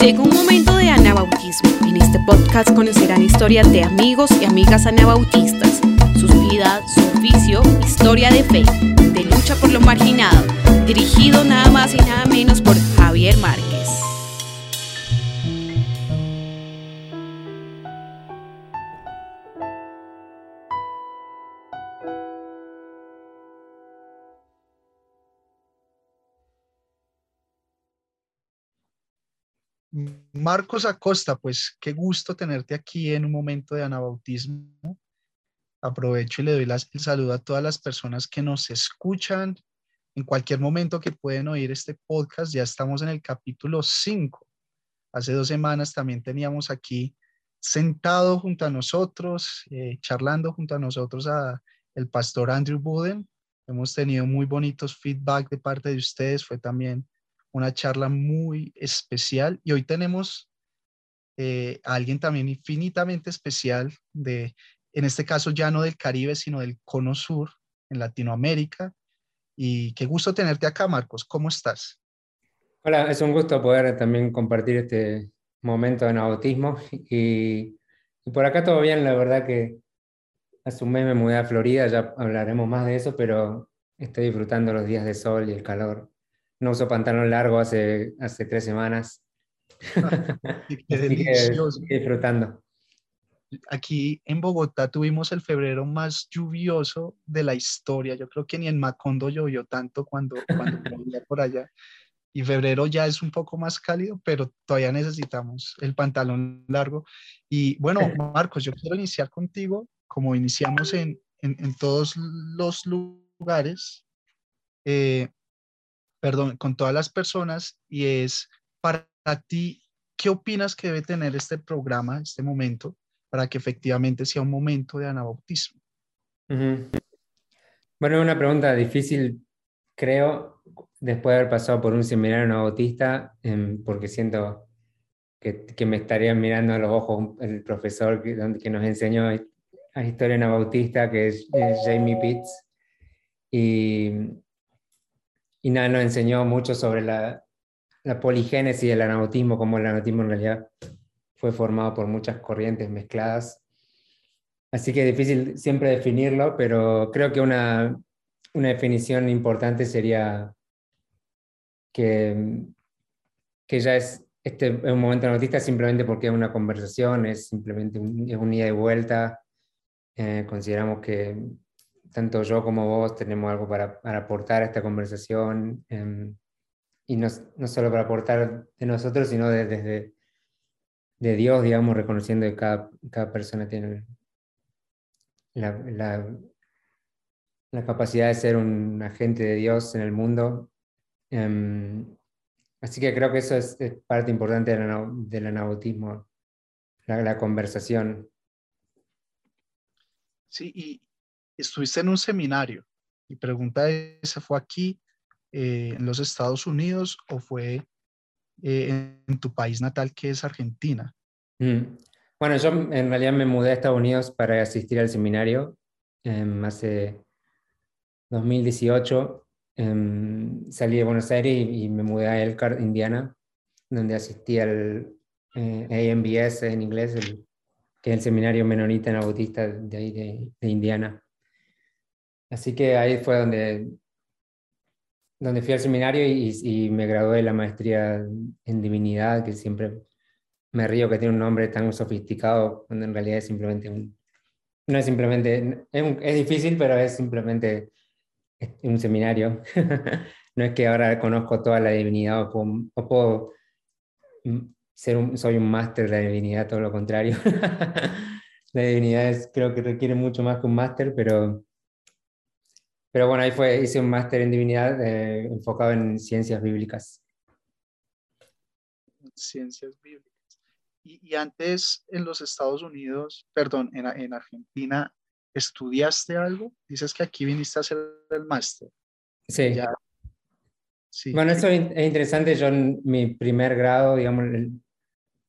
Llega un momento de anabautismo. En este podcast conocerán historias de amigos y amigas anabautistas, sus vidas, su oficio, historia de fe, de lucha por lo marginado, dirigido nada más y nada menos por Javier Márquez. Marcos Acosta, pues qué gusto tenerte aquí en un momento de anabautismo. Aprovecho y le doy el saludo a todas las personas que nos escuchan en cualquier momento que pueden oír este podcast. Ya estamos en el capítulo 5. Hace dos semanas también teníamos aquí sentado junto a nosotros, eh, charlando junto a nosotros a el pastor Andrew Buden. Hemos tenido muy bonitos feedback de parte de ustedes. Fue también una charla muy especial y hoy tenemos eh, a alguien también infinitamente especial de, en este caso ya no del Caribe, sino del Cono Sur, en Latinoamérica. Y qué gusto tenerte acá, Marcos. ¿Cómo estás? Hola, es un gusto poder también compartir este momento de nautismo y, y por acá todo bien, la verdad que hace un mes me mudé a Florida, ya hablaremos más de eso, pero estoy disfrutando los días de sol y el calor no uso pantalón largo hace, hace tres semanas. Delicioso. disfrutando. Aquí en Bogotá tuvimos el febrero más lluvioso de la historia. Yo creo que ni en Macondo llovió tanto cuando, cuando por allá. Y febrero ya es un poco más cálido, pero todavía necesitamos el pantalón largo. Y bueno, Marcos, yo quiero iniciar contigo, como iniciamos en, en, en todos los lugares. Eh, perdón, con todas las personas y es para ti, ¿qué opinas que debe tener este programa, este momento, para que efectivamente sea un momento de anabautismo? Bueno, es una pregunta difícil, creo, después de haber pasado por un seminario anabautista, em, porque siento que, me estaría mirando a los ojos el profesor que, que nos enseñó a historia anabautista, que es Jamie Pitts. Y y nada, nos enseñó mucho sobre la, la poligénesis del anautismo, como el anautismo en realidad fue formado por muchas corrientes mezcladas. Así que es difícil siempre definirlo, pero creo que una, una definición importante sería que, que ya es, este es un momento autista simplemente porque es una conversación, es simplemente un, es un ida y vuelta. Eh, consideramos que tanto yo como vos tenemos algo para, para aportar a esta conversación em, y no, no, solo para aportar de nosotros, sino desde de, Dios, digamos, reconociendo que cada, cada persona tiene la, la, la, capacidad de ser un agente de Dios en el mundo. Em, así que creo que eso es, parte importante del, del anabautismo, la, la conversación. Sí, y, estuviste en un seminario. Mi pregunta es, ¿fue aquí eh, en los Estados Unidos o fue eh, en tu país natal que es Argentina? Mm. Bueno, yo en realidad me mudé a Estados Unidos para asistir al seminario em, hace 2018. Em, salí de Buenos Aires y, me mudé a Elkhart, Indiana, donde asistí al eh, AMBS en inglés, que es el seminario menonita en Bautista de de Indiana. Así que ahí fue donde, donde fui al seminario y, me gradué de la maestría en divinidad, que siempre me río que tiene un nombre tan sofisticado, cuando en realidad es simplemente un... No es simplemente... Es, difícil, pero es simplemente un seminario. no es que ahora conozco toda la divinidad o puedo, o puedo ser un, soy un máster de la divinidad, todo lo contrario. la divinidad es, creo que requiere mucho más que un máster, pero pero bueno, ahí fue, hice un máster en divinidad eh, enfocado en ciencias bíblicas. Ciencias bíblicas. Y, antes en los Estados Unidos, perdón, en, en Argentina, ¿estudiaste algo? Dices que aquí viniste a hacer el máster. Sí. sí. Bueno, eso es interesante. Yo en mi primer grado, digamos,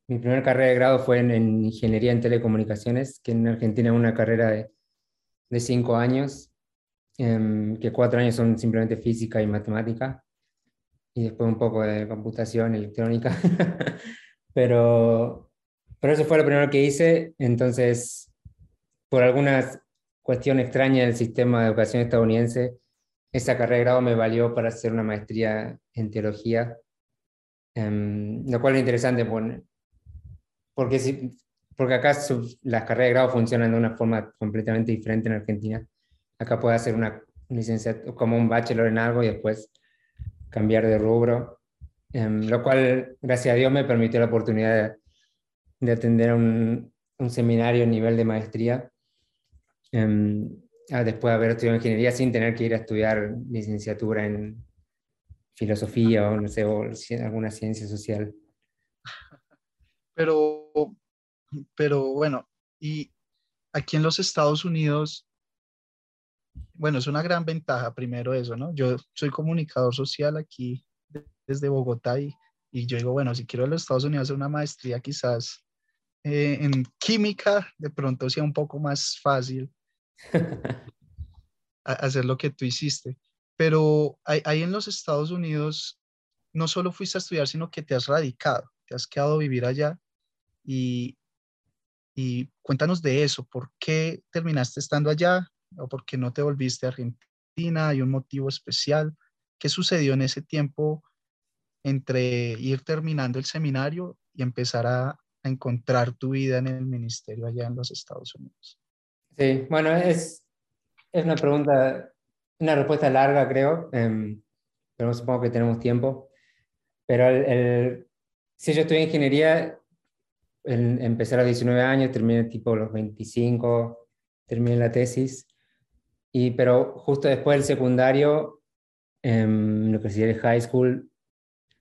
mi primer carrera de grado fue en, Ingeniería en Telecomunicaciones, que en Argentina es una carrera de, de cinco años Em, que cuatro años son simplemente física y matemática, y después un poco de computación electrónica. Pero, pero eso fue lo primero que hice, entonces, por alguna cuestión extraña del sistema de educación estadounidense, esa carrera de grado me valió para hacer una maestría en teología, em, lo cual es interesante porque, porque acá las carreras de grado funcionan de una forma completamente diferente en Argentina. Acá puedes hacer una licenciatura como un bachelor en algo y después cambiar de rubro, em, lo cual, gracias a Dios, me permitió la oportunidad de, atender un, un, seminario a nivel de maestría, em, después de haber estudiado ingeniería sin tener que ir a estudiar licenciatura en filosofía o, no sé, o alguna ciencia social. Pero, pero bueno, y aquí en los Estados Unidos, bueno, es una gran ventaja, primero eso, ¿no? Yo soy comunicador social aquí desde Bogotá y, y yo digo, bueno, si quiero en los Estados Unidos hacer una maestría quizás eh, en química, de pronto sea un poco más fácil hacer lo que tú hiciste. Pero ahí, en los Estados Unidos no solo fuiste a estudiar, sino que te has radicado, te has quedado a vivir allá y, y cuéntanos de eso, ¿por qué terminaste estando allá? O por qué no te volviste a Argentina? ¿Hay un motivo especial? ¿Qué sucedió en ese tiempo entre ir terminando el seminario y empezar a, encontrar tu vida en el ministerio allá en los Estados Unidos? Sí, bueno, es, es una pregunta, una respuesta larga, creo, em, pero supongo que tenemos tiempo. Pero el, si yo estudié ingeniería, empecé a los 19 años, terminé tipo los 25, terminé la tesis. Y, pero justo después del secundario, en lo que sería el high school,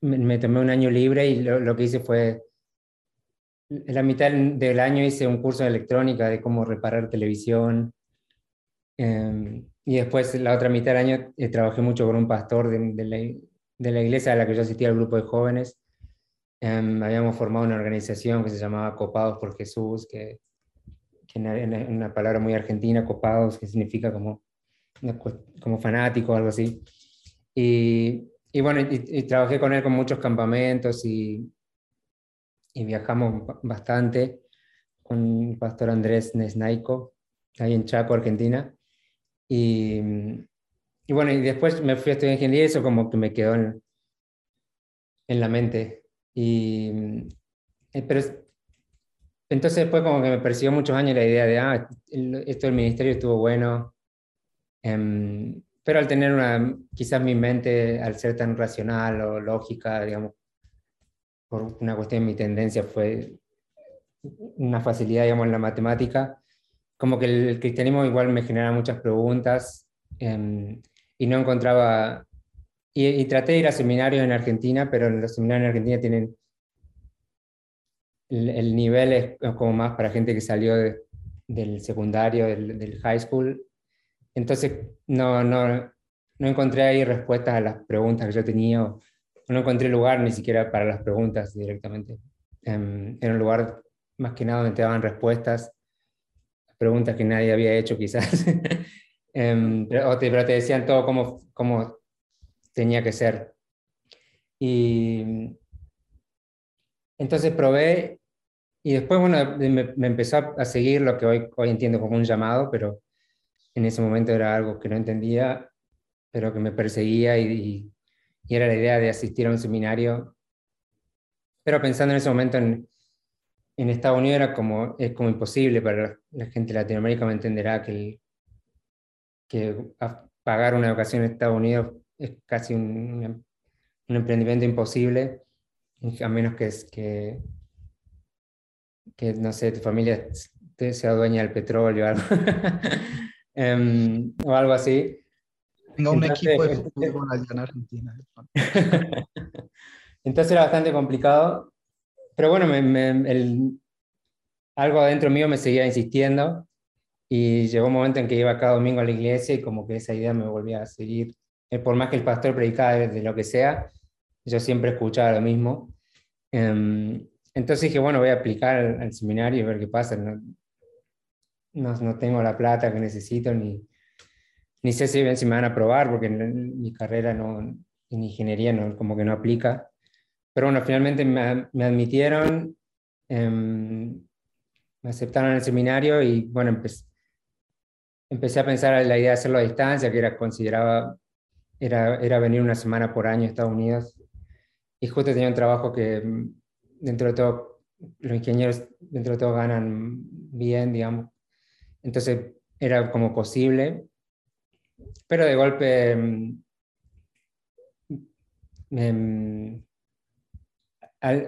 me, tomé un año libre y lo, que hice fue, en la mitad del año hice un curso de electrónica de cómo reparar televisión. Em, y después, la otra mitad del año, eh, trabajé mucho con un pastor de, de, la, de, la, iglesia a la que yo asistía al grupo de jóvenes. Em, habíamos formado una organización que se llamaba Copados por Jesús, que que en una palabra muy argentina, copados, que significa como, como fanático o algo así. Y, y bueno, y, trabajé con él con muchos campamentos y, y viajamos bastante con el pastor Andrés Nesnaico, ahí en Chaco, Argentina. Y, y, bueno, y después me fui a estudiar ingeniería y eso como que me quedó en, en la mente. Y, eh, pero entonces después como que me persiguió muchos años la idea de, ah, esto del ministerio estuvo bueno, em, pero al tener una, quizás mi mente, al ser tan racional o lógica, digamos, por una cuestión de mi tendencia fue una facilidad, digamos, en la matemática, como que el, cristianismo igual me generaba muchas preguntas em, y no encontraba, y, y, traté de ir a seminarios en Argentina, pero los seminarios en Argentina tienen el, nivel es como más para gente que salió del secundario, del, high school. Entonces no, no, no encontré ahí respuestas a las preguntas que yo tenía, no encontré lugar ni siquiera para las preguntas directamente. Um, era un lugar más que nada donde te daban respuestas, preguntas que nadie había hecho quizás, em, pero, te, pero, te, decían todo cómo, cómo tenía que ser. Y entonces probé y después, bueno, me, empezó a seguir lo que hoy, hoy entiendo como un llamado, pero en ese momento era algo que no entendía, pero que me perseguía y, y, era la idea de asistir a un seminario. Pero pensando en ese momento en, en Estados Unidos era como, es como imposible para la gente de Latinoamérica, me entenderá que, que pagar una educación en Estados Unidos es casi un, un emprendimiento imposible a menos que, que, que no sé, tu familia sea dueña del petróleo o algo, em, o algo así. Tenga un equipo de fútbol allá en Argentina. Entonces era bastante complicado, pero bueno, el, algo adentro mío me seguía insistiendo y llegó un momento en que iba cada domingo a la iglesia y como que esa idea me volvía a seguir. Eh, por más que el pastor predicaba de lo que sea, yo siempre escuchaba lo mismo. Em, entonces dije, bueno, voy a aplicar al, seminario y ver qué pasa. No, no, tengo la plata que necesito, ni, ni sé si, si me van a aprobar, porque en, mi carrera no, en ingeniería no, como que no aplica. pero bueno, finalmente me, me admitieron, em, me aceptaron en el seminario y bueno, empecé, empecé a pensar en la idea de hacerlo a distancia, que era consideraba, era, era venir una semana por año a Estados Unidos. Y justo tenía un trabajo que dentro de todo, los ingenieros dentro de todo ganan bien, digamos. Entonces era como posible. Pero de golpe me, mm,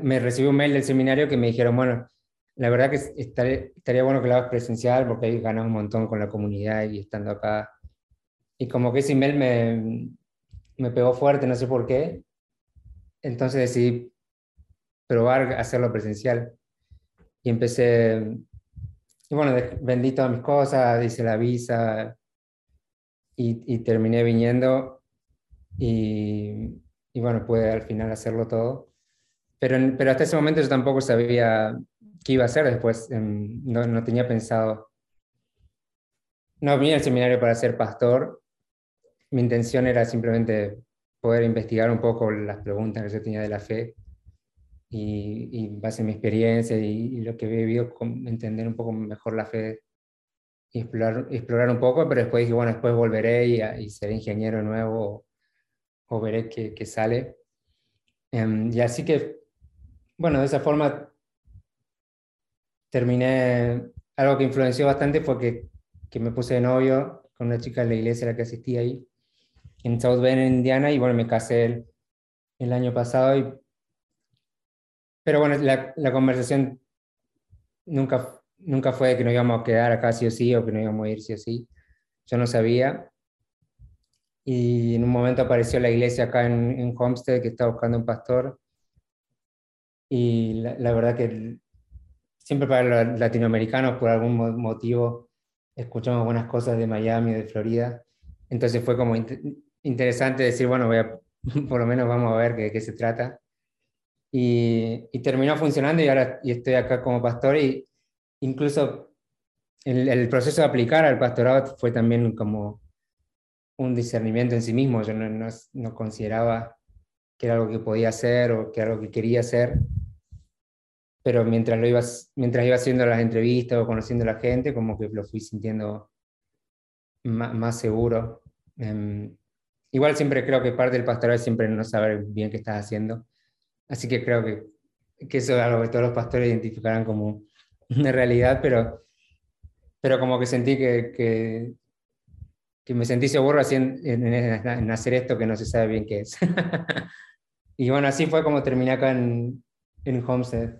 me recibí un mail del seminario que me dijeron, bueno, la verdad que estaría, bueno que lo hagas presencial porque ahí ganas un montón con la comunidad y estando acá. Y como que ese email me, me pegó fuerte, no sé por qué. Entonces decidí probar hacerlo presencial. Y empecé, y bueno, vendí todas mis cosas, hice la visa y, y terminé viniendo. Y, y, bueno, pude al final hacerlo todo. Pero, pero hasta ese momento yo tampoco sabía qué iba a hacer después. Em, no, no tenía pensado. No vine al seminario para ser pastor. Mi intención era simplemente poder investigar un poco las preguntas que yo tenía de la fe y, y base en mi experiencia y, lo que he vivido, entender un poco mejor la fe y explorar, explorar un poco, pero después dije, bueno, después volveré y, y seré ingeniero nuevo o, veré qué, qué sale. Em, y así que, bueno, de esa forma terminé, algo que influenció bastante fue que, que me puse de novio con una chica de la iglesia a la que asistí ahí, en South Bend, Indiana, y bueno, me casé el, el año pasado. Y, pero bueno, la, la, conversación nunca, nunca fue que nos íbamos a quedar acá sí o sí, o que nos íbamos a ir sí o sí. Yo no sabía. Y en un momento apareció la iglesia acá en, en Homestead que estaba buscando un pastor. Y la, la verdad que siempre para los latinoamericanos, por algún motivo, escuchamos buenas cosas de Miami, de Florida. Entonces fue como interesante decir, bueno, voy a, por lo menos vamos a ver de qué se trata. Y, y, terminó funcionando y ahora y estoy acá como pastor y incluso el, el, proceso de aplicar al pastorado fue también como un discernimiento en sí mismo. Yo no, no, no consideraba que era algo que podía hacer o que era algo que quería hacer pero mientras, lo ibas, mientras iba haciendo las entrevistas o conociendo a la gente, como que lo fui sintiendo más, más seguro. Um, igual siempre creo que parte del pastoral es siempre no saber bien qué estás haciendo. Así que creo que, que eso es algo que todos los pastores identificarán como una realidad, pero, pero como que sentí que, que, que me sentí seguro así en, en, en, hacer esto que no se sabe bien qué es. y bueno, así fue como terminé acá en, en Homestead.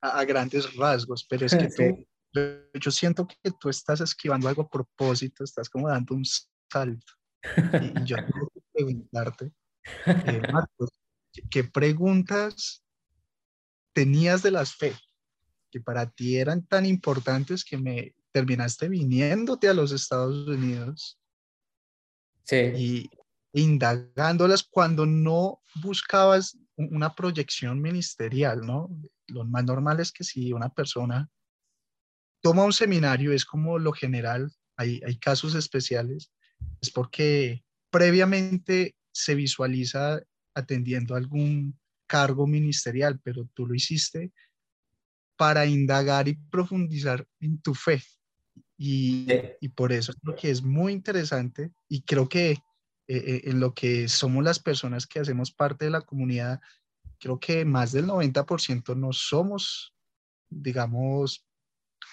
A, grandes rasgos, pero es que tú, yo siento que tú estás esquivando algo a propósito, estás como dando un salto. Y, yo tengo que preguntarte, eh, Marcos, ¿qué preguntas tenías de las fe que para ti eran tan importantes que me terminaste viniéndote a los Estados Unidos? Sí. Y indagándolas cuando no buscabas una proyección ministerial, ¿no? Lo más normal es que si una persona toma un seminario, es como lo general, hay, hay casos especiales, es porque previamente se visualiza atendiendo algún cargo ministerial, pero tú lo hiciste para indagar y profundizar en tu fe. Y, y por eso creo que es muy interesante y creo que eh, eh, en lo que somos las personas que hacemos parte de la comunidad, creo que más del 90% no somos, digamos,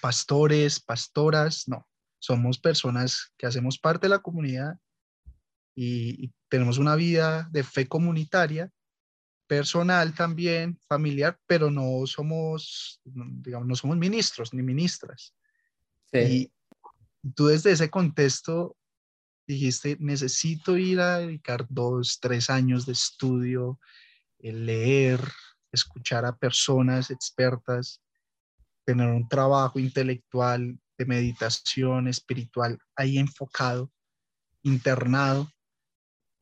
pastores, pastoras, no, somos personas que hacemos parte de la comunidad y, y tenemos una vida de fe comunitaria, personal también, familiar, pero no somos, digamos, no somos ministros ni ministras. Sí. Y tú desde ese contexto dijiste, necesito ir a dedicar dos, tres años de estudio, leer, escuchar a personas expertas, tener un trabajo intelectual de meditación espiritual ahí enfocado, internado,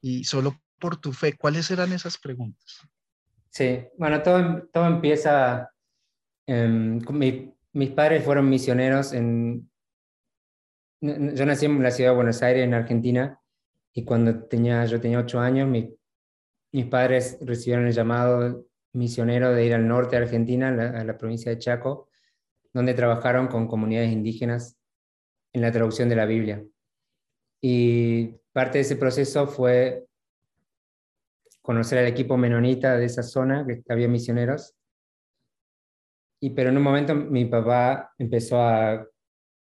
y solo por tu fe, ¿cuáles eran esas preguntas? Sí, bueno, todo, todo empieza, eh, mi, mis padres fueron misioneros en, yo nací en la ciudad de Buenos Aires, en Argentina, y cuando tenía, yo tenía ocho años, mi, mis padres recibieron el llamado misionero de ir al norte de Argentina, a la, provincia de Chaco, donde trabajaron con comunidades indígenas en la traducción de la Biblia. Y parte de ese proceso fue conocer al equipo menonita de esa zona, que había misioneros. Y pero en un momento mi papá empezó a,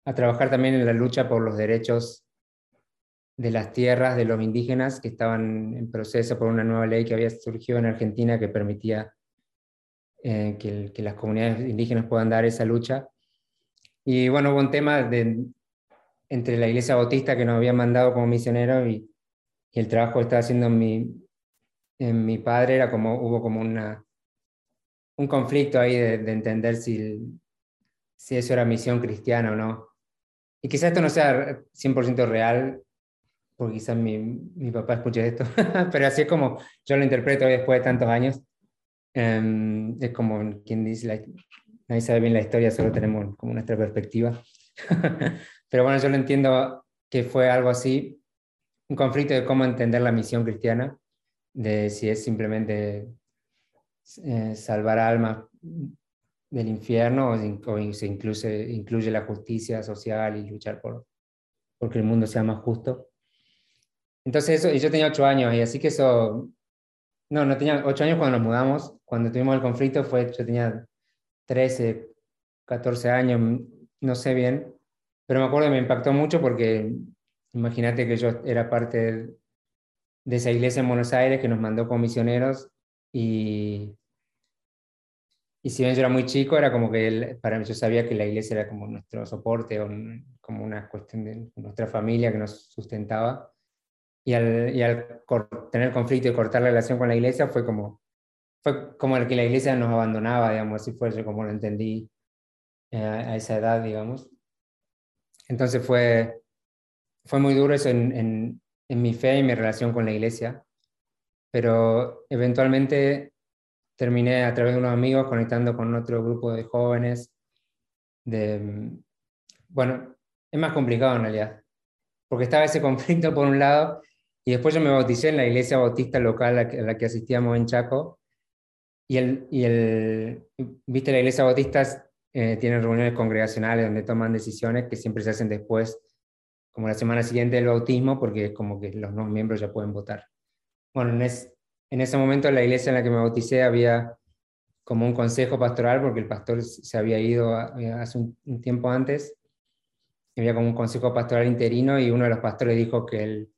a trabajar también en la lucha por los derechos de las tierras de los indígenas que estaban en proceso por una nueva ley que había surgido en Argentina que permitía eh, que, que, las comunidades indígenas puedan dar esa lucha. Y bueno, hubo un tema de, entre la iglesia bautista que nos había mandado como misionero y, el trabajo que estaba haciendo mi, en mi padre, era como, hubo como una, un conflicto ahí de, de entender si, si eso era misión cristiana o no. Y quizás esto no sea 100% real, porque quizás mi, mi papá escuche esto, pero así es como yo lo interpreto después de tantos años. Um, es como quien dice, nadie sabe bien la historia, solo tenemos como nuestra perspectiva. pero bueno, yo lo entiendo que fue algo así, un conflicto de cómo entender la misión cristiana, de si es simplemente eh, salvar almas del infierno o, o se incluye, incluye la justicia social y luchar por porque el mundo sea más justo. Entonces eso, y yo tenía ocho años, y así que eso, no, no tenía ocho años cuando nos mudamos, cuando tuvimos el conflicto fue, yo tenía 13, 14 años, no sé bien, pero me acuerdo que me impactó mucho porque imagínate que yo era parte de, esa iglesia en Buenos Aires que nos mandó como misioneros y, y si bien yo era muy chico, era como que para mí yo sabía que la iglesia era como nuestro soporte o como una cuestión de nuestra familia que nos sustentaba. Y al, y al tener conflicto y cortar la relación con la iglesia fue como, fue como el que la iglesia nos abandonaba, digamos, así fue como lo entendí eh, a esa edad, digamos. Entonces fue, fue muy duro eso en, en, en mi fe y mi relación con la iglesia, pero eventualmente terminé a través de unos amigos conectando con otro grupo de jóvenes. De, bueno, es más complicado en realidad, porque estaba ese conflicto por un lado y después yo me bauticé en la iglesia bautista local a la que, asistíamos en Chaco. Y el, y el, viste, la iglesia bautista eh, tiene reuniones congregacionales donde toman decisiones que siempre se hacen después, como la semana siguiente del bautismo, porque como que los nuevos miembros ya pueden votar. Bueno, en, en ese momento en la iglesia en la que me bauticé había como un consejo pastoral, porque el pastor se había ido hace un, un tiempo antes, había como un consejo pastoral interino y uno de los pastores dijo que él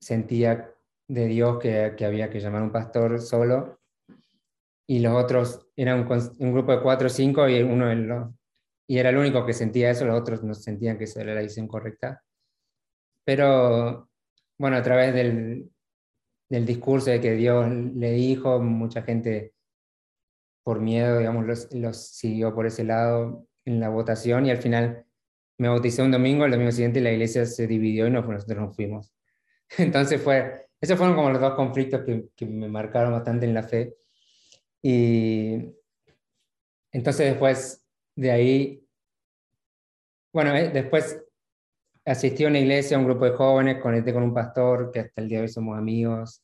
sentía de Dios que, que, había que llamar a un pastor solo, y los otros eran un, grupo de cuatro o cinco, y, uno los, y era el único que sentía eso, los otros no sentían que esa era la decisión correcta. Pero, bueno, a través del, del discurso de que Dios le dijo, mucha gente por miedo, digamos, los, los siguió por ese lado en la votación y al final me bauticé un domingo, el domingo siguiente la iglesia se dividió y nosotros nos fuimos. Entonces fue, esos fueron como los dos conflictos que me marcaron bastante en la fe. Y entonces después de ahí, bueno, eh, después asistí a una iglesia, a un grupo de jóvenes, conecté con un pastor que hasta el día de hoy somos amigos,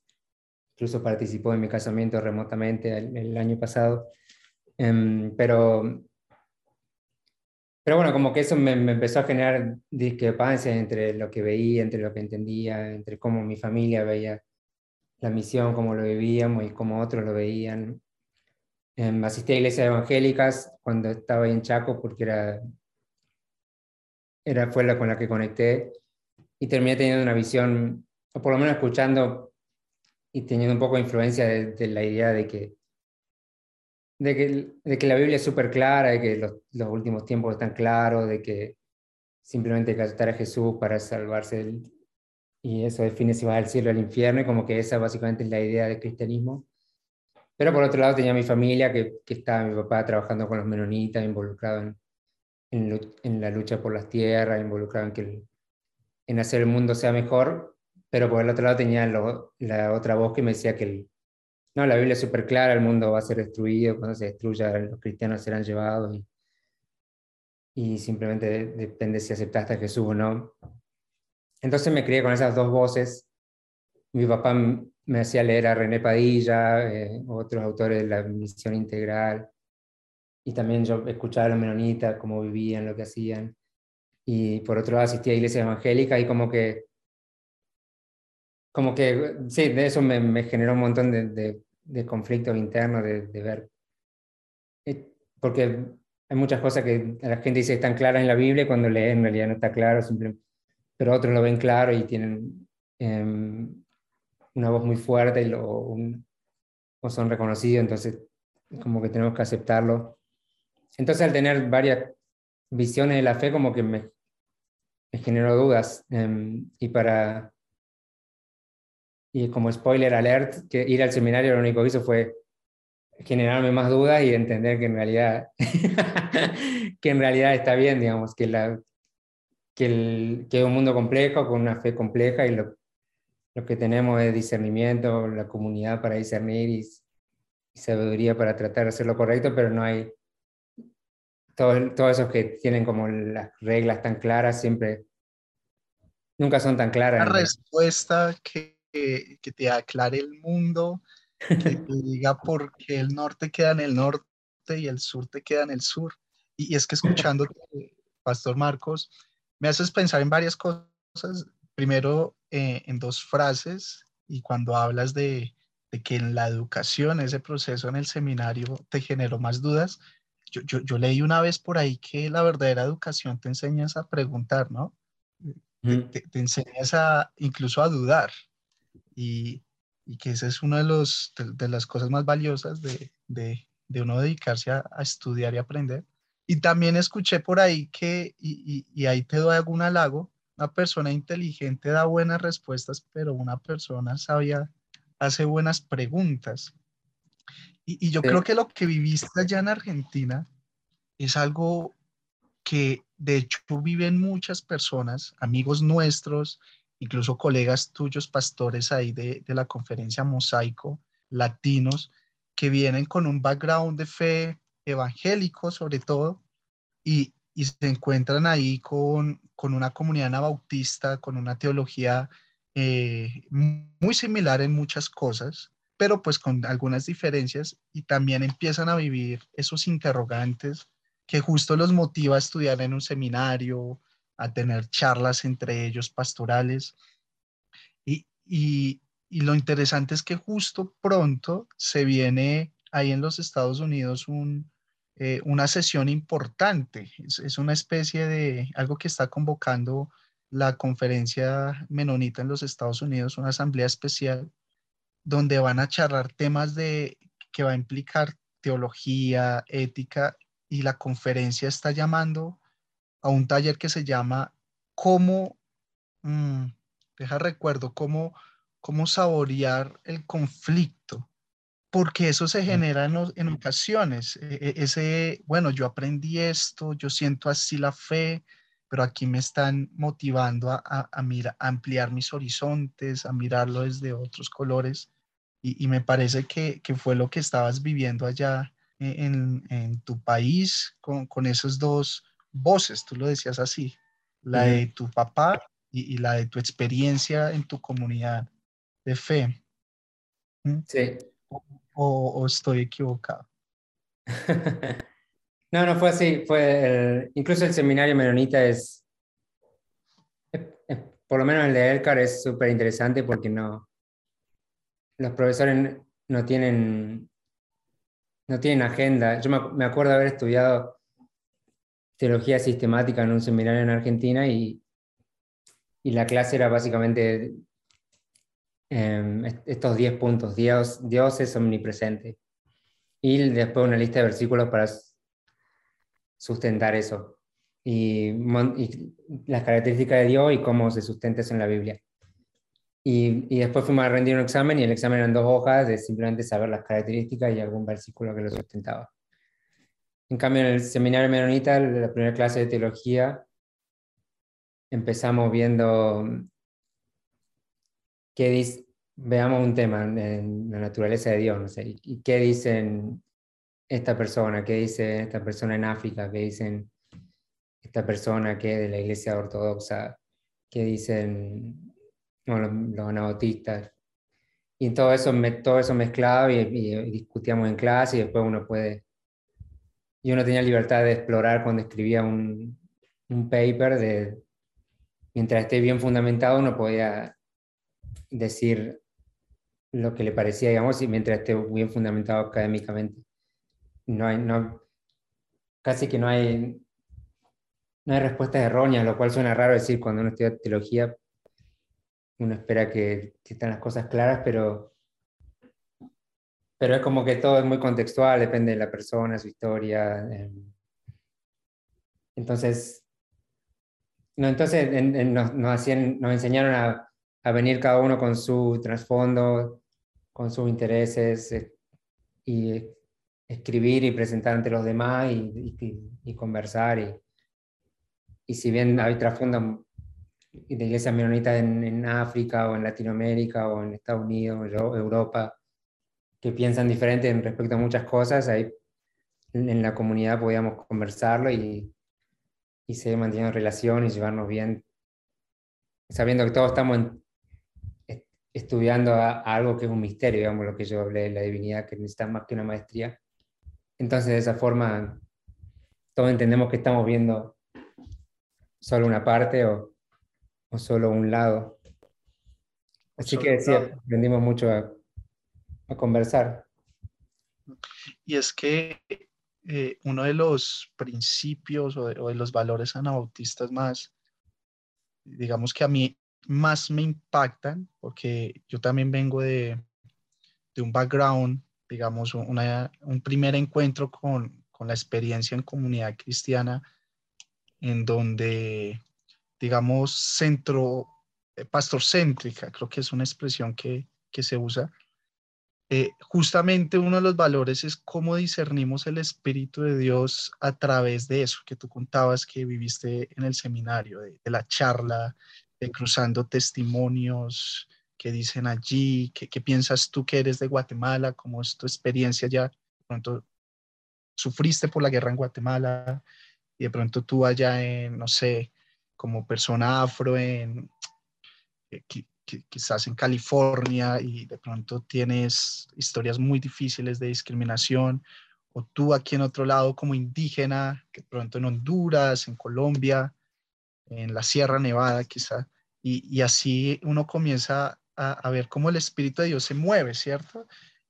incluso participó en mi casamiento remotamente el, el año pasado. Um, pero pero bueno, como que eso me, empezó a generar discrepancias entre lo que veía, entre lo que entendía, entre cómo mi familia veía la misión, cómo lo vivíamos y cómo otros lo veían. Eh, asistí a iglesias evangélicas cuando estaba en Chaco porque era, era, fue la con la que conecté y terminé teniendo una visión, o por lo menos escuchando y teniendo un poco de influencia de la idea de que de que, de que la Biblia es súper clara, de que los, últimos tiempos están claros, de que simplemente aceptar a Jesús para salvarse y eso define si va al cielo o al infierno, y como que esa básicamente es la idea del cristianismo. Pero por otro lado tenía mi familia, que, que estaba mi papá trabajando con los menonitas, involucrado en, en, en la lucha por las tierras, involucrado en, que en hacer el mundo sea mejor, pero por el otro lado tenía lo, la otra voz que me decía que el, no, la Biblia es súper clara, el mundo va a ser destruido, cuando se destruya los cristianos serán llevados y, y simplemente depende si aceptaste a Jesús o no. Entonces me crié con esas dos voces. Mi papá me hacía leer a René Padilla, eh, otros autores de la misión integral, y también yo escuchaba a los menonitas, cómo vivían, lo que hacían, y por otro lado asistía a iglesias evangélicas y como que, como que, sí, de eso me, me generó un montón de, de, de conflictos internos, de, de ver, eh, porque hay muchas cosas que la gente dice están claras en la Biblia, cuando leen en realidad no está claro, simplemente, pero otros lo ven claro y tienen... Eh, una voz muy fuerte y lo, o son reconocidos, entonces como que tenemos que aceptarlo. Entonces al tener varias visiones de la fe, como que me, me generó dudas. Em, y para, y como spoiler alert, que ir al seminario lo único que hizo fue generarme más dudas y entender que en realidad, que en realidad está bien, digamos, que, la, que, el, que es un mundo complejo, con una fe compleja y lo, lo que tenemos es discernimiento, la comunidad para discernir y, sabiduría para tratar de hacer lo correcto, pero no hay todos, todos esos que tienen como las reglas tan claras, siempre, nunca son tan claras. La respuesta que, que te aclare el mundo, que te diga por qué el norte queda en el norte y el sur te queda en el sur. Y, y es que escuchando, Pastor Marcos, me haces pensar en varias cosas primero eh, en dos frases y cuando hablas de, que en la educación, ese proceso en el seminario te generó más dudas, yo, leí una vez por ahí que la verdadera educación te enseñas a preguntar, ¿no? Te, enseñas a incluso a dudar y, que esa es una de, los, de, las cosas más valiosas de, uno dedicarse a, estudiar y aprender. Y también escuché por ahí que, y, y ahí te doy algún halago, una persona inteligente da buenas respuestas, pero una persona sabia hace buenas preguntas. Y, yo creo que lo que viviste allá en Argentina es algo que de hecho viven muchas personas, amigos nuestros, incluso colegas tuyos, pastores ahí de, de la conferencia Mosaico, latinos, que vienen con un background de fe evangélico sobre todo, y, y se encuentran ahí con, con una comunidad anabautista, con una teología eh, muy similar en muchas cosas, pero pues con algunas diferencias y también empiezan a vivir esos interrogantes que justo los motiva a estudiar en un seminario, a tener charlas entre ellos pastorales. Y, y, y lo interesante es que justo pronto se viene ahí en los Estados Unidos un, eh, una sesión importante. Es, una especie de algo que está convocando la conferencia menonita en los Estados Unidos, una asamblea especial, donde van a charlar temas de, que va a implicar teología, ética, y la conferencia está llamando a un taller que se llama Cómo, mm, deja recuerdo, cómo, cómo saborear el conflicto porque eso se genera en, ocasiones. E, e, ese, bueno, yo aprendí esto, yo siento así la fe, pero aquí me están motivando a, a, a ampliar mis horizontes, a mirarlo desde otros colores. Y, me parece que, que, fue lo que estabas viviendo allá e, en, en tu país con, con esos dos voces, tú lo decías así, la de tu papá y, y, la de tu experiencia en tu comunidad de fe. ¿Mm? Sí, o, estoy equivocado? no, no fue así. Fue incluso el seminario menonita es, por lo menos el de Elcar es súper interesante porque no, los profesores no tienen, no tienen agenda. Yo me, acuerdo haber estudiado teología sistemática en un seminario en Argentina y, y la clase era básicamente Em, estos 10 puntos. Dios, Dios es omnipresente. Y después una lista de versículos para sustentar eso. Y, las características de Dios y cómo se sustenta eso en la Biblia. Y, y, después fuimos a rendir un examen y el examen eran dos hojas de simplemente saber las características y algún versículo que lo sustentaba. En cambio, en el seminario menonita, la primera clase de teología, empezamos viendo qué dice, veamos un tema en la naturaleza de Dios, no sé, y qué dicen esta persona, qué dice esta persona en África, qué dicen esta persona que es de la iglesia ortodoxa, qué dicen los, anabautistas. y todo eso, todo eso mezclado y, discutíamos en clase y después uno puede... Y uno tenía libertad de explorar cuando escribía un, un paper, de, mientras esté bien fundamentado uno podía decir lo que le parecía, digamos, y mientras esté bien fundamentado académicamente. No hay, no, casi que no hay, no hay respuestas erróneas, lo cual suena raro decir cuando uno estudia teología, uno espera que, estén las cosas claras, pero, pero es como que todo es muy contextual, depende de la persona, su historia. Em. entonces, no, entonces nos, nos, hacían, nos enseñaron a, a, venir cada uno con su trasfondo, con sus intereses eh, y escribir y presentar ante los demás y, y, conversar. Y, y si bien hay trasfondo de iglesias menonitas en, en, África o en Latinoamérica o en Estados Unidos o Europa que piensan diferente en respecto a muchas cosas, ahí en, la comunidad podíamos conversarlo y, y seguir manteniendo relación y llevarnos bien, sabiendo que todos estamos estudiando algo que es un misterio, digamos, lo que yo hablé de la divinidad, que necesita más que una maestría. Entonces, de esa forma, todos entendemos que estamos viendo solo una parte o, o solo un lado. Así que sí, aprendimos mucho a, conversar. Y es que eh, uno de los principios o de, los valores anabautistas más, digamos que a mí más me impactan, porque yo también vengo de, un background, digamos, un primer encuentro con, con la experiencia en comunidad cristiana, en donde digamos, centro, eh, pastorcéntrica, creo que es una expresión que, que se usa. Eh, justamente uno de los valores es cómo discernimos el Espíritu de Dios a través de eso que tú contabas que viviste en el seminario, de, la charla, de cruzando testimonios que dicen allí, ¿qué, ¿qué, piensas tú que eres de Guatemala? ¿Cómo es tu experiencia ya? De pronto sufriste por la guerra en Guatemala y de pronto tú allá en, no sé, como persona afro en, eh, quizás en California y de pronto tienes historias muy difíciles de discriminación, o tú aquí en otro lado como indígena, que pronto en Honduras, en Colombia, en la Sierra Nevada quizá, y, así uno comienza a, ver cómo el Espíritu de Dios se mueve, ¿cierto?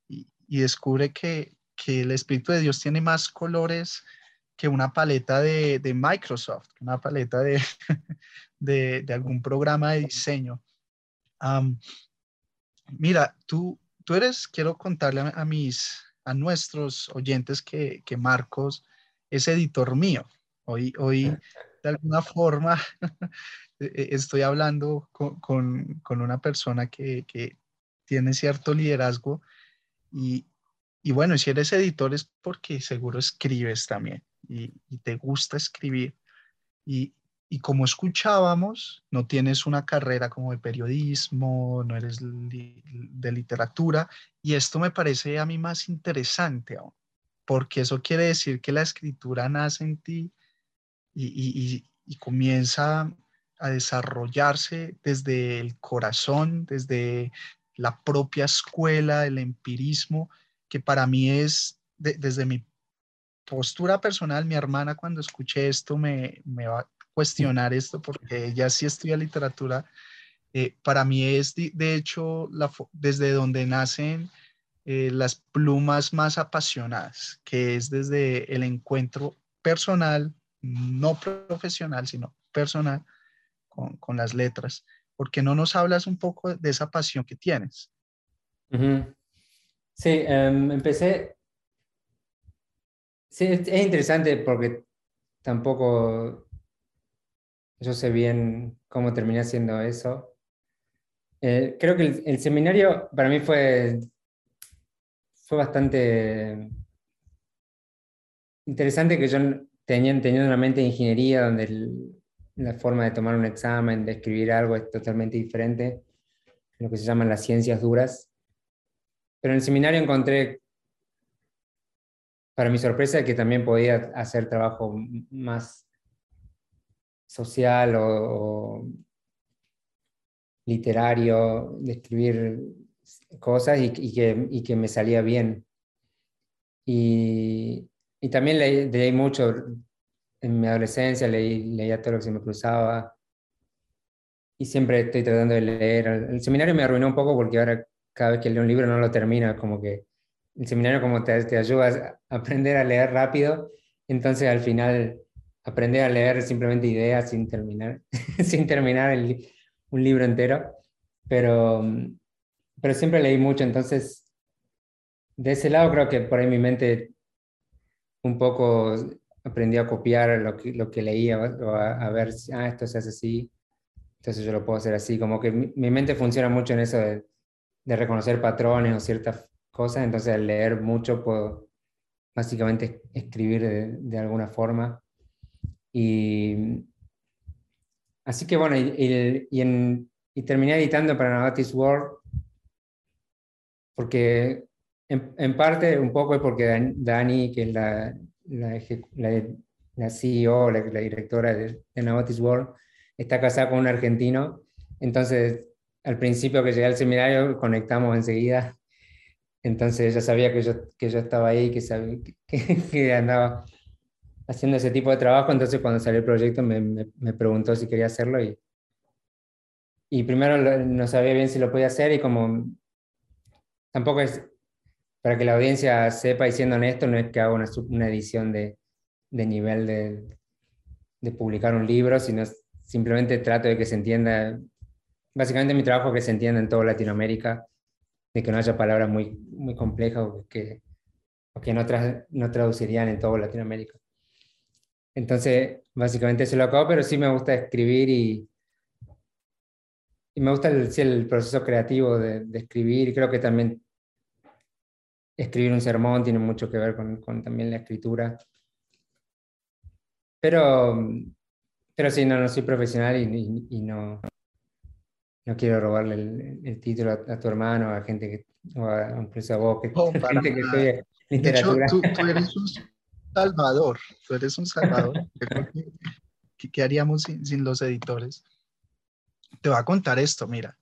Y, descubre que, que, el Espíritu de Dios tiene más colores que una paleta de, de Microsoft, una paleta de, de, de, algún programa de diseño. mira, tú, tú eres, quiero contarle a, mis, a nuestros oyentes que, que, Marcos es editor mío. Hoy, hoy de alguna forma, e, e, estoy hablando con, con, una persona que, que, tiene cierto liderazgo y, y bueno, si eres editor es porque seguro escribes también y, te gusta escribir y, como escuchábamos, no tienes una carrera como de periodismo, no eres de literatura, y esto me parece a mí más interesante aún, porque eso quiere decir que la escritura nace en ti y, comienza a desarrollarse desde el corazón, desde la propia escuela, el empirismo, que para mí es, desde mi postura personal, mi hermana cuando escuche esto me, va a cuestionar esto porque ella sí estudia literatura. Eh, para mí es, de, hecho, desde donde nacen eh, las plumas más apasionadas, que es desde el encuentro personal, no profesional, sino personal con, con las letras. ¿Por qué no nos hablas un poco de esa pasión que tienes? Sí, em, empecé Sí, es, interesante porque tampoco yo sé bien cómo terminé haciendo eso. Eh, creo que el, seminario para mí fue, fue bastante interesante que yo tenía, teniendo una mente de ingeniería donde la forma de tomar un examen, de escribir algo es totalmente diferente, lo que se llaman las ciencias duras. Pero en el seminario encontré para mi sorpresa, que también podía hacer trabajo más social o, literario, de escribir cosas y, que, y, que, me salía bien. Y, y también leí, leí, mucho en mi adolescencia, leí, leía todo lo que se me cruzaba. Y siempre estoy tratando de leer. El seminario me arruinó un poco porque ahora cada vez que leo un libro no lo termino, como que el seminario como te, te ayuda a aprender a leer rápido, entonces al final aprender a leer simplemente ideas sin terminar, sin terminar el, un libro entero, pero, pero siempre leí mucho, entonces de ese lado creo que por ahí mi mente un poco aprendió a copiar lo que, lo que leía o a, ver, ah, esto se hace así, entonces yo lo puedo hacer así, como que mi, mi mente funciona mucho en eso de, de reconocer patrones o ciertas cosas, entonces al leer mucho puedo básicamente escribir de, de alguna forma. Y así que bueno, y, y, en, y terminé editando para Novatis World porque en, en, parte un poco es porque Dani, que es la, la, la, la CEO, la, directora de, de World, está casada con un argentino, entonces al principio que llegué al seminario conectamos enseguida. Entonces ella sabía que yo, que yo estaba ahí, que, sabía, que, andaba haciendo ese tipo de trabajo, entonces cuando salió el proyecto me, me, preguntó si quería hacerlo y, y primero no sabía bien si lo podía hacer y como tampoco es, para que la audiencia sepa y siendo honesto, no es que haga una, edición de, nivel de, publicar un libro, sino simplemente trato de que se entienda, básicamente mi trabajo es que se entienda en toda Latinoamérica de que no haya palabras muy, muy complejas o que, que no, no traducirían en toda Latinoamérica. Entonces, básicamente eso lo acabo, pero sí me gusta escribir y, y me gusta el, proceso creativo de, de, escribir. Creo que también escribir un sermón tiene mucho que ver con, con también la escritura. Pero, pero sí, no, no soy profesional y, y no, no quiero robarle el, título a, tu hermano, a gente que, o a, incluso a vos, que, oh, gente que estudia literatura. tú, eres un salvador, tú eres un salvador. ¿Qué, haríamos sin, sin, los editores? Te voy a contar esto, mira.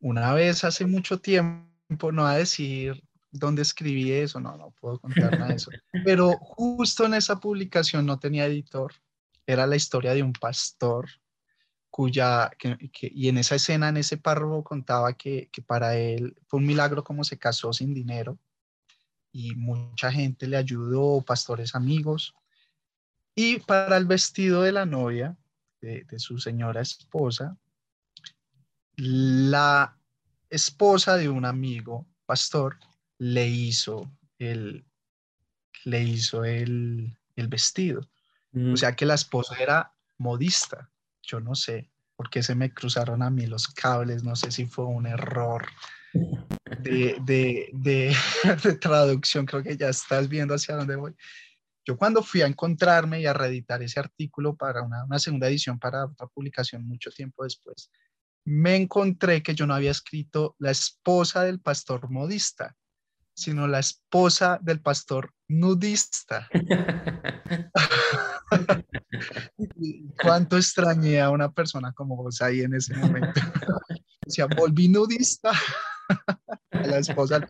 Una vez hace mucho tiempo, no a decir dónde escribí eso, no, no puedo contar nada de eso, pero justo en esa publicación no tenía editor. Era la historia de un pastor cuya, y en esa escena, en ese párrafo contaba que, que, para él fue un milagro como se casó sin dinero y mucha gente le ayudó, pastores amigos. Y para el vestido de la novia, de, de su señora esposa, la esposa de un amigo pastor le hizo el, le hizo el, el vestido. O sea que la esposa era modista yo no sé por qué se me cruzaron a mí los cables, no sé si fue un error de, de, de, traducción, creo que ya estás viendo hacia dónde voy. Yo cuando fui a encontrarme y a reeditar ese artículo para una, una segunda edición, para otra publicación mucho tiempo después, me encontré que yo no había escrito la esposa del pastor modista, sino la esposa del pastor nudista. ¿Cuánto extrañé a una persona como vos ahí en ese momento? Decía, volví nudista a la esposa.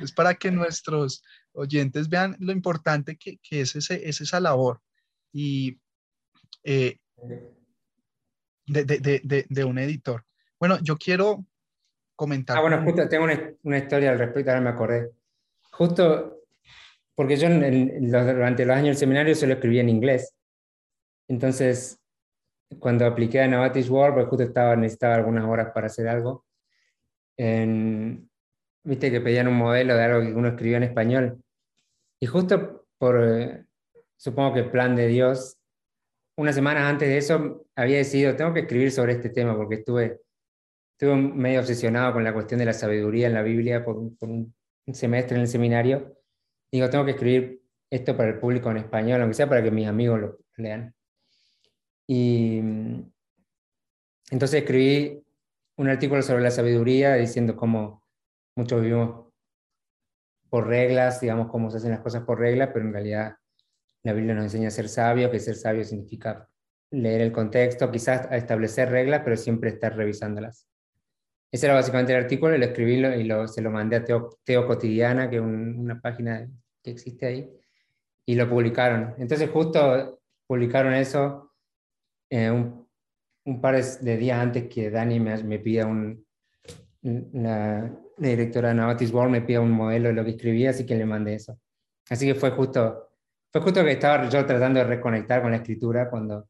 Es para que nuestros oyentes vean lo importante que, que es, ese, es esa labor y eh, de, de, de, de, un editor. Bueno, yo quiero comentar. Ah, bueno, justo tengo una, una historia al respecto, ahora me acordé. Justo porque yo en, durante los años del seminario solo escribía en inglés. Entonces, cuando apliqué a Novatis World, pues justo estaba, necesitaba algunas horas para hacer algo. Viste que pedían un modelo de algo que uno escribía en español. Y justo por, eh, supongo que plan de Dios, unas semanas antes de eso había decidido, tengo que escribir sobre este tema porque estuve, estuve medio obsesionado con la cuestión de la sabiduría en la Biblia por, por un semestre en el seminario digo, tengo que escribir esto para el público en español, aunque sea para que mis amigos lo lean. Y entonces escribí un artículo sobre la sabiduría diciendo cómo muchos vivimos por reglas, digamos, cómo se hacen las cosas por reglas, pero en realidad la Biblia nos enseña a ser sabio, que ser sabio significa leer el contexto, quizás establecer reglas, pero siempre estar revisándolas. Ese era básicamente el artículo, lo escribí y lo, se lo mandé a Teo, Teo Cotidiana, que es una página que existe ahí, y lo publicaron. Entonces justo publicaron eso eh, un, un, par de días antes que Dani me, me pida un, la, directora de Navatis World me pida un modelo de lo que escribía, así que le mandé eso. Así que fue justo, fue justo que estaba yo tratando de reconectar con la escritura cuando,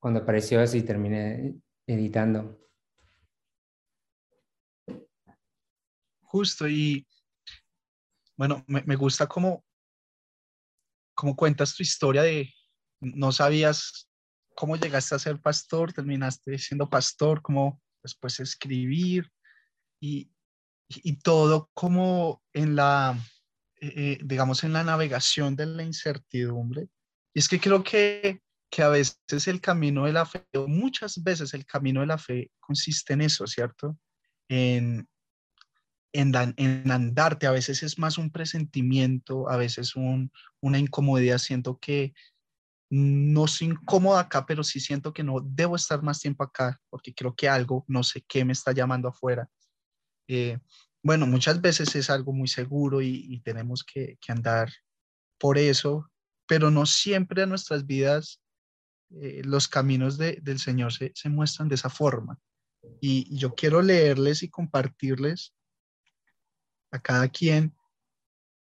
cuando apareció eso y terminé editando. Justo, y bueno, me, me gusta cómo, cómo cuentas tu historia de no sabías cómo llegaste a ser pastor, terminaste siendo pastor, cómo después escribir y, y todo como en la, eh, eh, digamos, en la navegación de la incertidumbre. Y es que creo que, que a veces el camino de la fe, o muchas veces el camino de la fe consiste en eso, ¿cierto? En, en, andarte, a veces es más un presentimiento, a veces un, una incomodidad, siento que no soy incómoda acá, pero sí siento que no debo estar más tiempo acá, porque creo que algo, no sé qué, me está llamando afuera. Eh, bueno, muchas veces es algo muy seguro y, tenemos que, andar por eso, pero no siempre en nuestras vidas eh, los caminos del Señor se, muestran de esa forma. y yo quiero leerles y compartirles a cada quien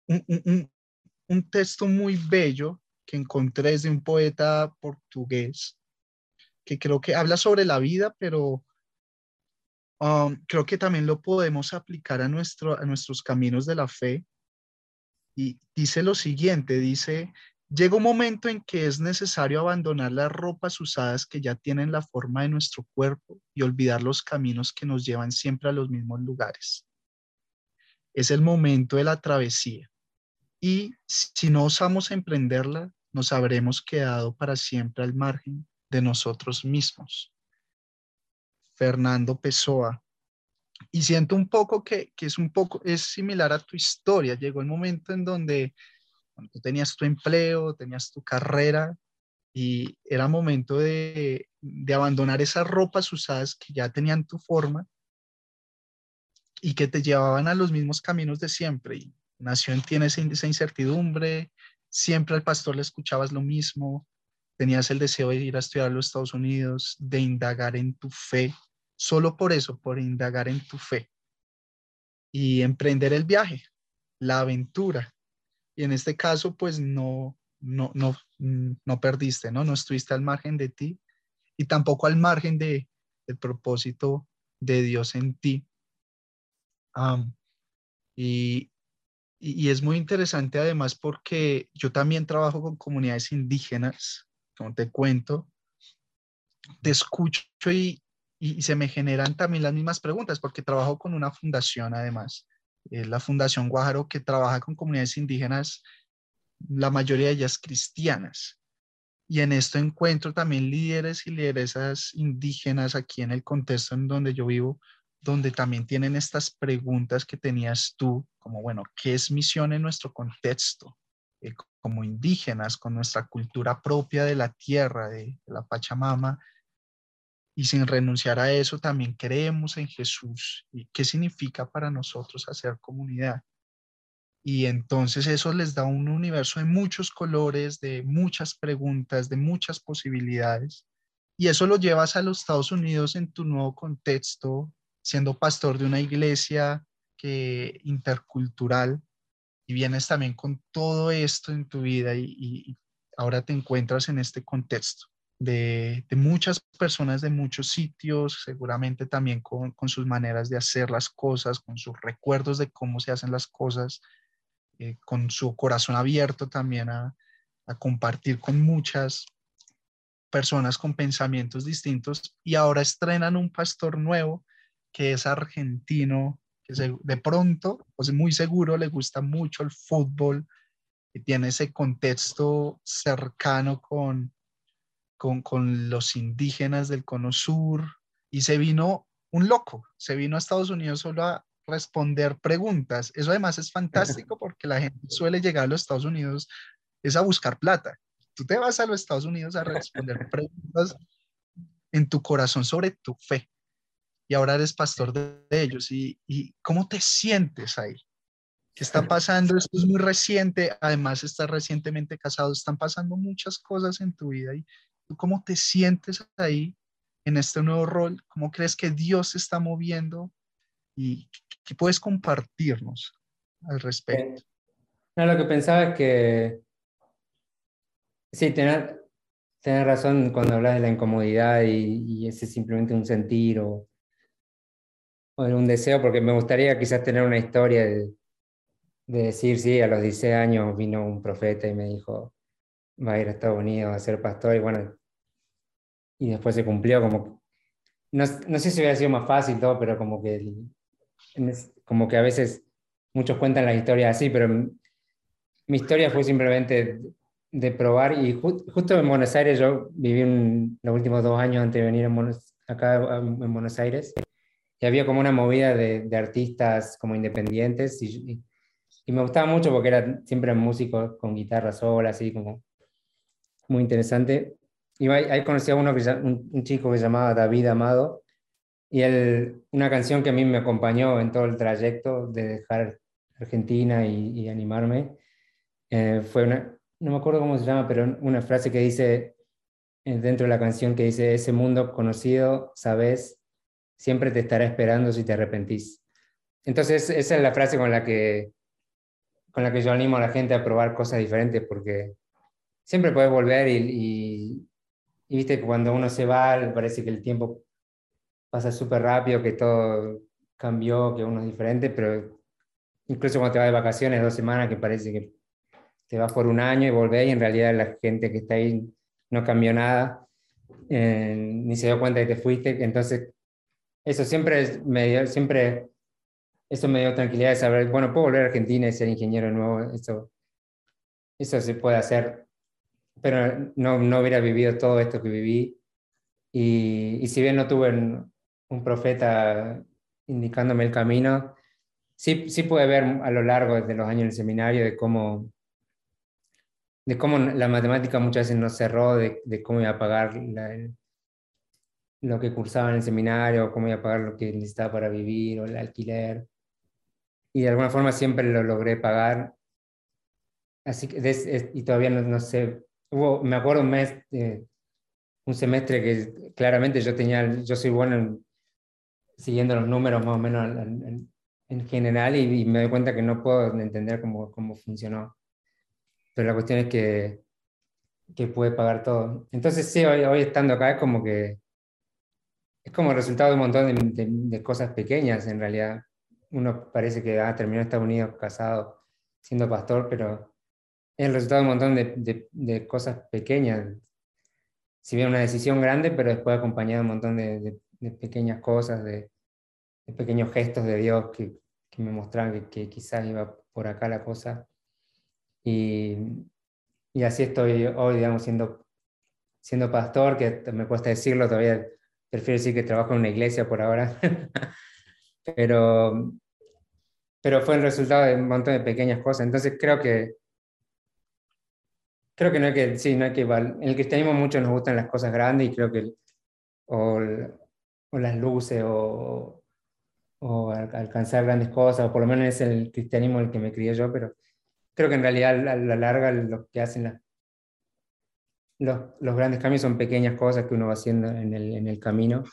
un, texto muy bello que encontré de un poeta portugués que creo que habla sobre la vida, pero um, creo que también lo podemos aplicar a, nuestro, a nuestros caminos de la fe. Y dice lo siguiente, dice, llega un momento en que es necesario abandonar las ropas usadas que ya tienen la forma de nuestro cuerpo y olvidar los caminos que nos llevan siempre a los mismos lugares es el momento de la travesía. Y si no osamos emprenderla, nos habremos quedado para siempre al margen de nosotros mismos. Fernando Pessoa. Y siento un poco que, es un poco, es similar a tu historia. Llegó el momento en donde tú tenías tu empleo, tenías tu carrera y era momento de, de abandonar esas ropas usadas que ya tenían tu forma y que te llevaban a los mismos caminos de siempre. Y nació en tiene esa, incertidumbre, siempre al pastor le escuchabas lo mismo, tenías el deseo de ir a estudiar a los Estados Unidos, de indagar en tu fe, solo por eso, por indagar en tu fe y emprender el viaje, la aventura. Y en este caso, pues no, no, no, no perdiste, ¿no? No estuviste al margen de ti y tampoco al margen de, del propósito de Dios en ti y, y, es muy interesante además porque yo también trabajo con comunidades indígenas, como te cuento, te escucho y, y, se me generan también las mismas preguntas porque trabajo con una fundación además, la Fundación Guájaro que trabaja con comunidades indígenas, la mayoría de ellas cristianas. Y en esto encuentro también líderes y lideresas indígenas aquí en el contexto en donde yo vivo, donde también tienen estas preguntas que tenías tú, como, bueno, ¿qué es misión en nuestro contexto? Eh, como indígenas, con nuestra cultura propia de la tierra, de, la Pachamama, y sin renunciar a eso también creemos en Jesús qué significa para nosotros hacer comunidad. Y entonces eso les da un universo de muchos colores, de muchas preguntas, de muchas posibilidades. Y eso lo llevas a los Estados Unidos en tu nuevo contexto siendo pastor de una iglesia que, intercultural y vienes también con todo esto en tu vida y, ahora te encuentras en este contexto de, muchas personas de muchos sitios, seguramente también con, sus maneras de hacer las cosas, con sus recuerdos de cómo se hacen las cosas, eh, con su corazón abierto también a, a compartir con muchas personas con pensamientos distintos y ahora estrenan un pastor nuevo que es argentino, que de pronto, pues muy seguro le gusta mucho el fútbol, y tiene ese contexto cercano con, con, con los indígenas del Cono Sur, y se vino un loco, se vino a Estados Unidos solo a responder preguntas. Eso además es fantástico porque la gente suele llegar a los Estados Unidos es a buscar plata. Tú te vas a los Estados Unidos a responder preguntas en tu corazón sobre tu fe. Y ahora eres pastor de, ellos. ¿Y, ¿Y cómo te sientes ahí? ¿Qué está pasando? Esto es muy reciente, además estás recientemente casado, están pasando muchas cosas en tu vida. ¿Y cómo te sientes ahí en este nuevo rol? ¿Cómo crees que Dios se está moviendo? ¿Y qué puedes compartirnos al respecto? No, lo que pensaba es que sí, tener, tener razón cuando hablas de la incomodidad y, ese es simplemente un sentir o, o un deseo, porque me gustaría quizás tener una historia de, de decir, sí, a los 16 años vino un profeta y me dijo, va a ir a Estados Unidos a ser pastor y bueno, y después se cumplió como, no, no sé si hubiera sido más fácil todo, pero como que, como que a veces muchos cuentan la historia así, pero mi historia fue simplemente de probar y justo en Buenos Aires yo viví los últimos dos años antes de venir acá en Buenos Aires había como una movida de, de artistas como independientes y, y, me gustaba mucho porque era siempre músico con guitarra sola, así como muy interesante. Y ahí, conocí a uno que, un, un, chico que se llamaba David Amado y él, una canción que a mí me acompañó en todo el trayecto de dejar Argentina y, y animarme eh, fue una, no me acuerdo cómo se llama, pero una frase que dice eh, dentro de la canción que dice, ese mundo conocido, sabes, siempre te estará esperando si te arrepentís. Entonces, esa es la frase con la que, con la que yo animo a la gente a probar cosas diferentes, porque siempre puedes volver y, viste que cuando uno se va, parece que el tiempo pasa súper rápido, que todo cambió, que uno es diferente, pero incluso cuando te vas de vacaciones, dos semanas, que parece que te vas por un año y volvés y en realidad la gente que está ahí no cambió nada, eh, ni se dio cuenta de que te fuiste. Entonces, eso siempre me dio, siempre, eso me dio tranquilidad de saber, bueno, puedo volver a Argentina y ser ingeniero nuevo, eso, eso se puede hacer, pero no, no hubiera vivido todo esto que viví. Y, y si bien no tuve un, un profeta indicándome el camino, sí, sí pude ver a lo largo de los años en el seminario de cómo de cómo la matemática muchas veces nos cerró, de, de cómo iba a pagar lo que cursaba en el seminario, cómo iba a pagar lo que necesitaba para vivir o el alquiler. Y de alguna forma siempre lo logré pagar. Así que, y todavía no, sé, hubo, me acuerdo un mes, un semestre que claramente yo tenía, yo soy bueno siguiendo los números más o menos en, en general y, y, me doy cuenta que no puedo entender cómo, cómo funcionó pero la cuestión es que, que puede pagar todo. Entonces sí, hoy, hoy estando acá es como que es como el resultado de un montón de, de, cosas pequeñas en realidad. Uno parece que ha terminado en Estados Unidos casado siendo pastor, pero es el resultado de un montón de, de, cosas pequeñas. Si bien una decisión grande, pero después acompañado de un montón de, pequeñas cosas, de, pequeños gestos de Dios que, que me mostraban que, que, quizás iba por acá la cosa. Y, y así estoy hoy, digamos, siendo, siendo pastor, que me cuesta decirlo, todavía prefiero decir que trabajo en una iglesia por ahora, pero, pero fue el resultado de un montón de pequeñas cosas. Entonces creo que, creo que no hay que, sí, no hay que, en el cristianismo mucho nos gustan las cosas grandes y creo que, o, o las luces, o, o alcanzar grandes cosas, o por lo menos es el cristianismo el que me crié yo, pero creo que en realidad a la larga lo que hacen los, los, grandes cambios son pequeñas cosas que uno va haciendo en el, en el camino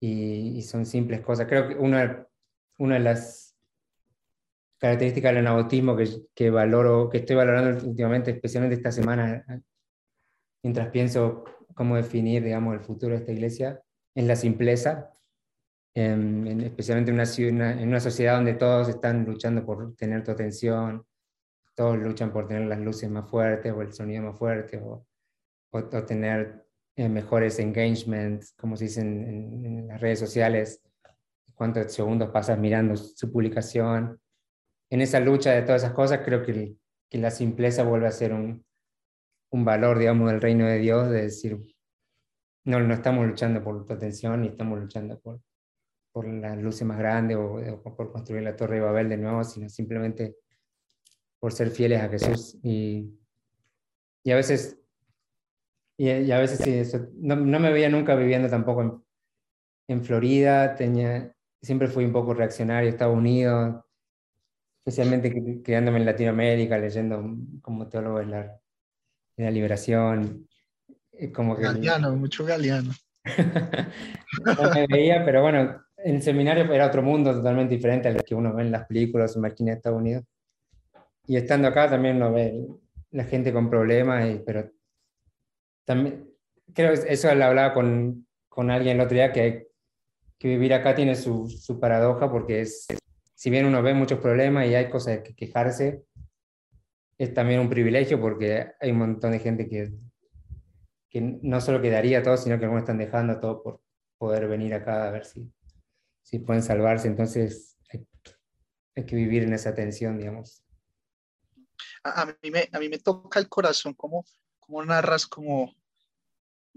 y, son simples cosas. Creo que una, una de las características del anabautismo que, que, valoro, que estoy valorando últimamente, especialmente esta semana, mientras pienso cómo definir, digamos, el futuro de esta iglesia, es la simpleza, en, especialmente en una, en una sociedad donde todos están luchando por tener tu atención, todos luchan por tener las luces más fuertes o el sonido más fuerte o, o, tener eh, mejores engagements, como se dice en, las redes sociales, cuántos segundos pasas mirando su publicación. En esa lucha de todas esas cosas, creo que, que la simpleza vuelve a ser un, un, valor, digamos, del reino de Dios, de decir, no, no estamos luchando por tu atención, ni estamos luchando por, por las luces más grandes o, o por construir la Torre de Babel de nuevo, sino simplemente por ser fieles a Jesús. Y, y a veces, y, a veces sí, no, no, me veía nunca viviendo tampoco en Florida, tenía, siempre fui un poco reaccionario, Estados Unidos, especialmente quedándome en Latinoamérica, leyendo como teólogo de la, de la liberación. Como que, galeano, mucho galeano. no me veía, pero bueno, en el seminario era otro mundo totalmente diferente al que uno ve en las películas o máquinas de Estados Unidos. Y estando acá también uno ve la gente con problemas, pero también, creo que eso lo hablaba con, con alguien el otro día, que, que vivir acá tiene su, su paradoja porque es si bien uno ve muchos problemas y hay cosas que quejarse, es también un privilegio porque hay un montón de gente que, que no solo quedaría todo, sino que algunos están dejando todo por poder venir acá a ver si, si pueden salvarse. Entonces hay, que vivir en esa tensión, digamos. A, mí, me, a mí me toca el corazón como, como narras como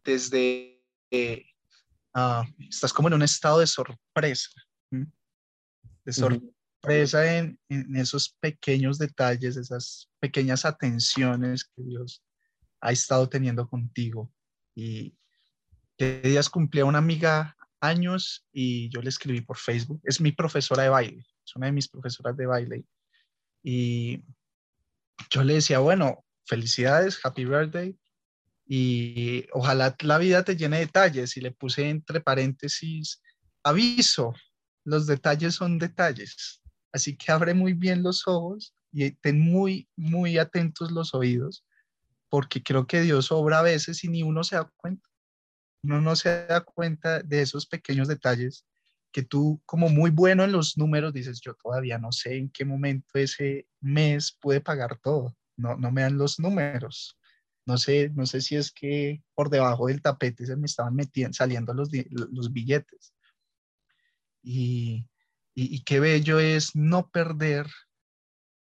desde... Eh, ah, estás como en un estado de sorpresa de sorpresa en, esos pequeños detalles, esas pequeñas atenciones que Dios ha estado teniendo contigo. Y que días cumplía una amiga años y yo le escribí por Facebook. Es mi profesora de baile, es una de mis profesoras de baile. Y yo le decía, bueno, felicidades, happy birthday. Y ojalá la vida te llene de detalles. Y le puse entre paréntesis, aviso, los detalles son detalles. Así que abre muy bien los ojos y ten muy, muy atentos los oídos, porque creo que Dios obra a veces y ni uno se da cuenta. Uno no se da cuenta de esos pequeños detalles que tú, como muy bueno en los números, dices, yo todavía no sé en qué momento ese mes puede pagar todo. No, no me dan los números. No sé, no sé si es que por debajo del tapete se me estaban metiendo, saliendo los, los billetes. Y, y, qué bello es no perder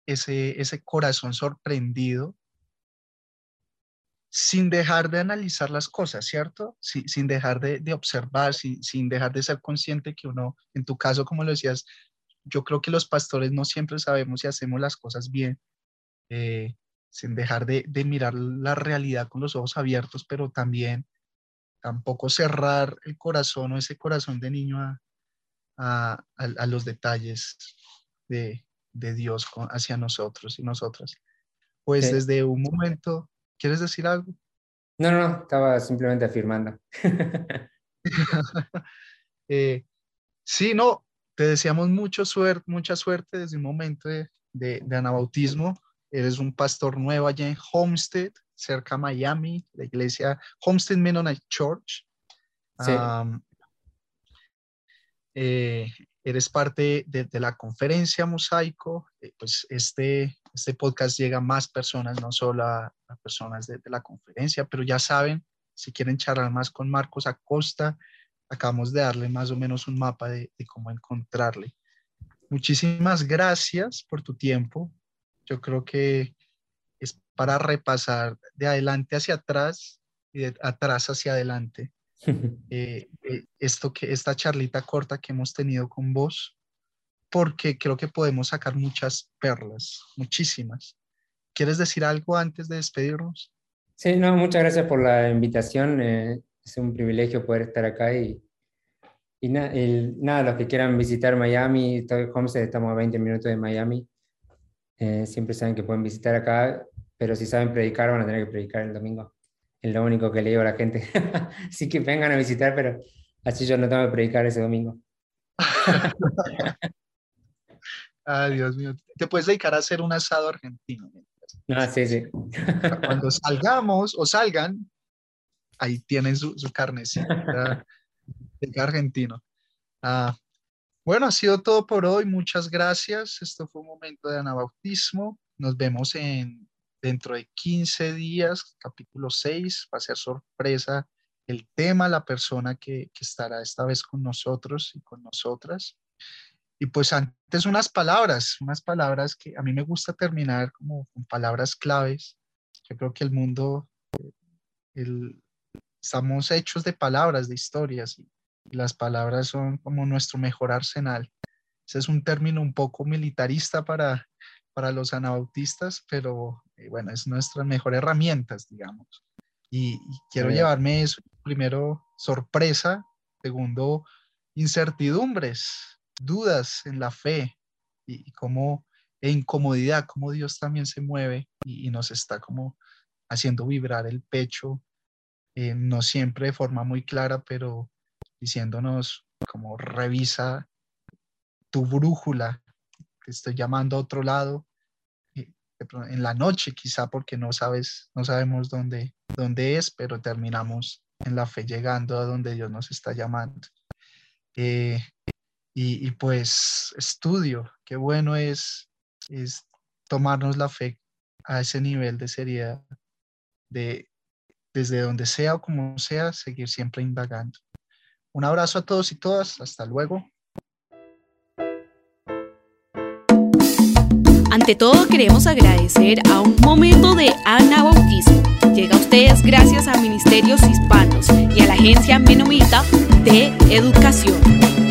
ese, ese corazón sorprendido sin dejar de analizar las cosas, ¿cierto? sin dejar de, de observar, sin, sin, dejar de ser consciente que uno, en tu caso, como lo decías, yo creo que los pastores no siempre sabemos si hacemos las cosas bien, eh, sin dejar de, de, mirar la realidad con los ojos abiertos, pero también tampoco cerrar el corazón o ese corazón de niño a, a, los detalles de, Dios hacia nosotros y nosotras. Pues desde un momento, ¿quieres decir algo? No, no, estaba simplemente afirmando. Eh, sí, no, te deseamos mucho suerte, mucha suerte desde un momento de, de, anabautismo. Eres un pastor nuevo allá en Homestead, cerca de Miami, la iglesia Homestead Mennonite Church. Sí. Eh, eres parte de, la conferencia Mosaico, eh, pues este, este podcast llega a más personas, no solo a, personas de, la conferencia, pero ya saben, si quieren charlar más con Marcos Acosta, acabamos de darle más o menos un mapa de, cómo encontrarle. Muchísimas gracias por tu tiempo. Yo creo que es para repasar de adelante hacia atrás y de atrás hacia adelante eh, eh, esto que, esta charlita corta que hemos tenido con vos, porque creo que podemos sacar muchas perlas, muchísimas. ¿Quieres decir algo antes de despedirnos? Sí, no, muchas gracias por la invitación. Eh, es un privilegio poder estar acá y, y nada, los que quieran visitar Miami, Homestead, estamos a 20 minutos de Miami. Siempre saben que pueden visitar acá, pero si saben predicar, van a tener que predicar el domingo es lo único que le digo a la gente. Así que vengan a visitar, pero así yo no tengo que predicar ese domingo. Ay, Dios mío. Te puedes dedicar a hacer un asado argentino. Ah, sí, sí. Cuando salgamos o salgan, ahí tienen su, su carnecita de argentino. Ah, bueno, ha sido todo por hoy. Muchas gracias. Esto fue un momento de anabautismo. Nos vemos en dentro de 15 días, capítulo 6, va a ser sorpresa el tema, la persona que, estará esta vez con nosotros y con nosotras. Y pues antes unas palabras, unas palabras que a mí me gusta terminar como con palabras claves. Yo creo que el mundo, el, estamos hechos de palabras, de historias, y, las palabras son como nuestro mejor arsenal. Ese es un término un poco militarista para, para los anabautistas, pero eh, bueno, es nuestra mejor herramientas, digamos. Y, quiero llevarme eso, primero, sorpresa, segundo, incertidumbres, dudas en la fe y, cómo e incomodidad, cómo Dios también se mueve y, nos está como haciendo vibrar el pecho, eh, no siempre de forma muy clara, pero diciéndonos como revisa tu brújula, te estoy llamando a otro lado, en la noche quizá porque no sabes, no sabemos dónde, dónde es, pero terminamos en la fe llegando a donde Dios nos está llamando. Eh, y, pues estudio, qué bueno es, es tomarnos la fe a ese nivel de seriedad, de desde donde sea o como sea, seguir siempre indagando. Un abrazo a todos y todas, hasta luego. Ante todo queremos agradecer a un momento de anabautismo. Llega a ustedes gracias a Ministerios Hispanos y a la Agencia Menomita de Educación.